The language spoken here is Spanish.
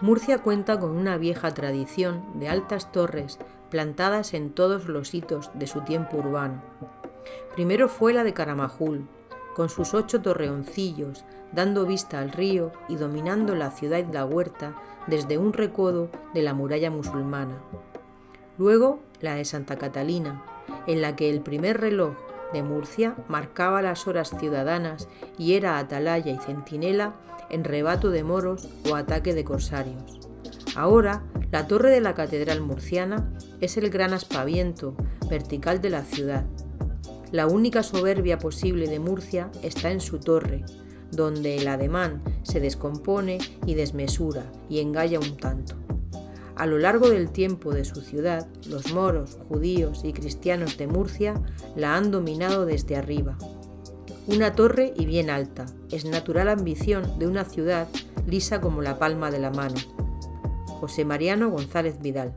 Murcia cuenta con una vieja tradición de altas torres plantadas en todos los hitos de su tiempo urbano. Primero fue la de Caramajul, con sus ocho torreoncillos, dando vista al río y dominando la ciudad y la huerta desde un recodo de la muralla musulmana. Luego la de Santa Catalina, en la que el primer reloj de Murcia marcaba las horas ciudadanas y era atalaya y centinela en rebato de moros o ataque de corsarios. Ahora, la torre de la Catedral Murciana es el gran aspaviento vertical de la ciudad. La única soberbia posible de Murcia está en su torre, donde el ademán se descompone y desmesura y engalla un tanto. A lo largo del tiempo de su ciudad, los moros, judíos y cristianos de Murcia la han dominado desde arriba. Una torre y bien alta, es natural ambición de una ciudad lisa como la palma de la mano. José Mariano González Vidal.